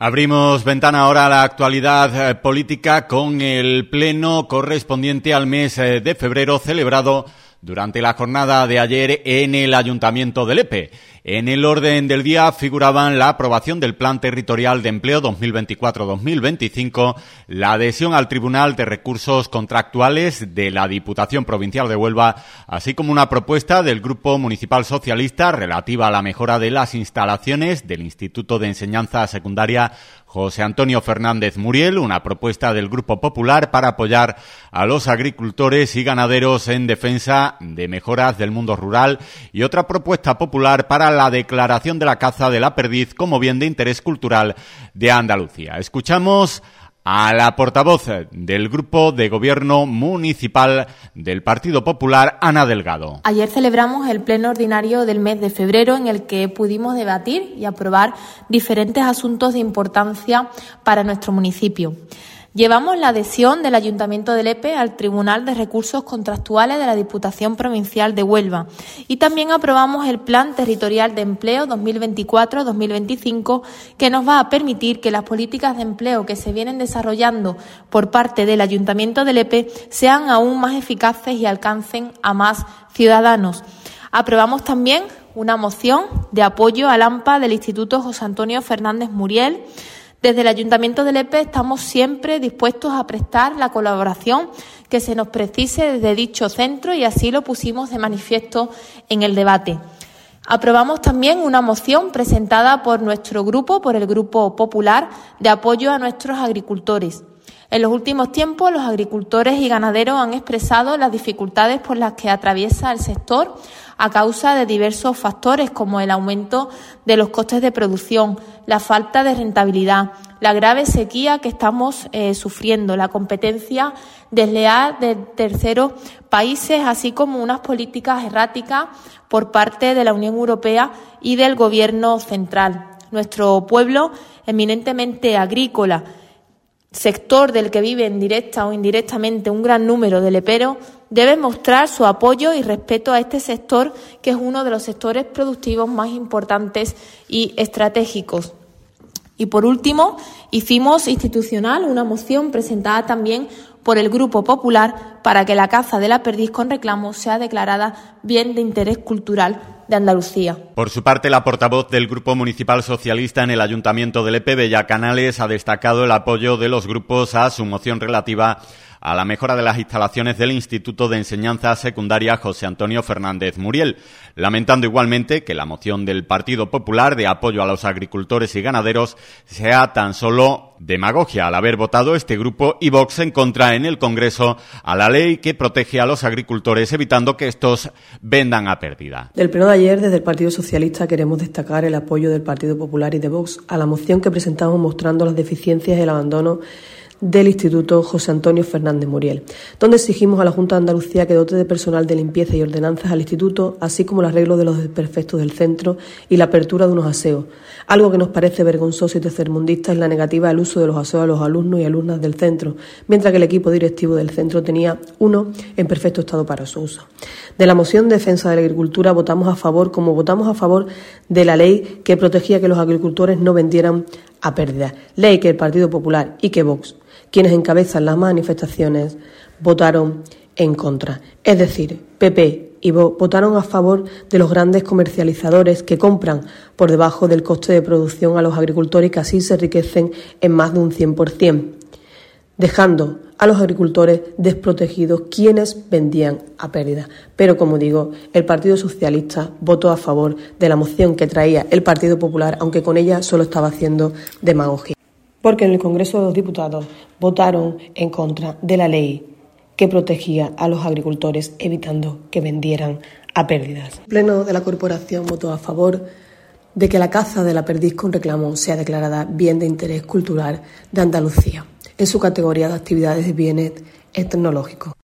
Abrimos ventana ahora a la actualidad eh, política con el pleno correspondiente al mes eh, de febrero celebrado durante la jornada de ayer en el Ayuntamiento de Lepe. En el orden del día figuraban la aprobación del Plan Territorial de Empleo 2024-2025, la adhesión al Tribunal de Recursos Contractuales de la Diputación Provincial de Huelva, así como una propuesta del Grupo Municipal Socialista relativa a la mejora de las instalaciones del Instituto de Enseñanza Secundaria José Antonio Fernández Muriel, una propuesta del Grupo Popular para apoyar a los agricultores y ganaderos en defensa de mejoras del mundo rural y otra propuesta popular para declaración de la caza de la perdiz como bien de interés cultural de Andalucía. Escuchamos a la portavoz del Grupo de Gobierno Municipal del Partido Popular, Ana Delgado. Ayer celebramos el pleno ordinario del mes de febrero en el que pudimos debatir y aprobar diferentes asuntos de importancia para nuestro municipio. Llevamos la adhesión del Ayuntamiento de Lepe al Tribunal de Recursos Contractuales de la Diputación Provincial de Huelva y también aprobamos el Plan Territorial de Empleo 2024-2025 que nos va a permitir que las políticas de empleo que se vienen desarrollando por parte del Ayuntamiento de Lepe sean aún más eficaces y alcancen a más ciudadanos. Aprobamos también una moción de apoyo al AMPA del Instituto José Antonio Fernández Muriel desde el Ayuntamiento de Lepe estamos siempre dispuestos a prestar la colaboración que se nos precise desde dicho centro y así lo pusimos de manifiesto en el debate. Aprobamos también una moción presentada por nuestro grupo, por el Grupo Popular, de apoyo a nuestros agricultores. En los últimos tiempos, los agricultores y ganaderos han expresado las dificultades por las que atraviesa el sector a causa de diversos factores como el aumento de los costes de producción, la falta de rentabilidad, la grave sequía que estamos eh, sufriendo, la competencia desleal de terceros países, así como unas políticas erráticas por parte de la Unión Europea y del Gobierno central. Nuestro pueblo, eminentemente agrícola, sector del que viven directa o indirectamente un gran número de leperos, debe mostrar su apoyo y respeto a este sector, que es uno de los sectores productivos más importantes y estratégicos. Y por último, hicimos institucional una moción presentada también por el Grupo Popular para que la caza de la perdiz con reclamo sea declarada bien de interés cultural de Andalucía. Por su parte, la portavoz del Grupo Municipal Socialista en el Ayuntamiento de Lepe, Bella Canales, ha destacado el apoyo de los grupos a su moción relativa a la mejora de las instalaciones del Instituto de Enseñanza Secundaria José Antonio Fernández Muriel, lamentando igualmente que la moción del Partido Popular de apoyo a los agricultores y ganaderos sea tan solo demagogia al haber votado este grupo y Vox en contra en el Congreso a la ley que protege a los agricultores evitando que estos vendan a pérdida. Del pleno de ayer, desde el Partido Socialista queremos destacar el apoyo del Partido Popular y de Vox a la moción que presentamos mostrando las deficiencias y el abandono del Instituto José Antonio Fernández Muriel, donde exigimos a la Junta de Andalucía que dote de personal de limpieza y ordenanzas al Instituto, así como el arreglo de los desperfectos del centro y la apertura de unos aseos. Algo que nos parece vergonzoso y tercermundista es la negativa al uso de los aseos a los alumnos y alumnas del centro, mientras que el equipo directivo del centro tenía uno en perfecto estado para su uso. De la moción de defensa de la agricultura votamos a favor, como votamos a favor de la ley que protegía que los agricultores no vendieran a pérdida, ley que el Partido Popular y que Vox quienes encabezan las manifestaciones votaron en contra. Es decir, PP y votaron a favor de los grandes comercializadores que compran por debajo del coste de producción a los agricultores y que así se enriquecen en más de un 100%, dejando a los agricultores desprotegidos quienes vendían a pérdida. Pero como digo, el Partido Socialista votó a favor de la moción que traía el Partido Popular, aunque con ella solo estaba haciendo demagogia porque en el Congreso de los Diputados votaron en contra de la ley que protegía a los agricultores evitando que vendieran a pérdidas. El Pleno de la Corporación votó a favor de que la caza de la perdiz con reclamo sea declarada bien de interés cultural de Andalucía en su categoría de actividades de bienes tecnológicos.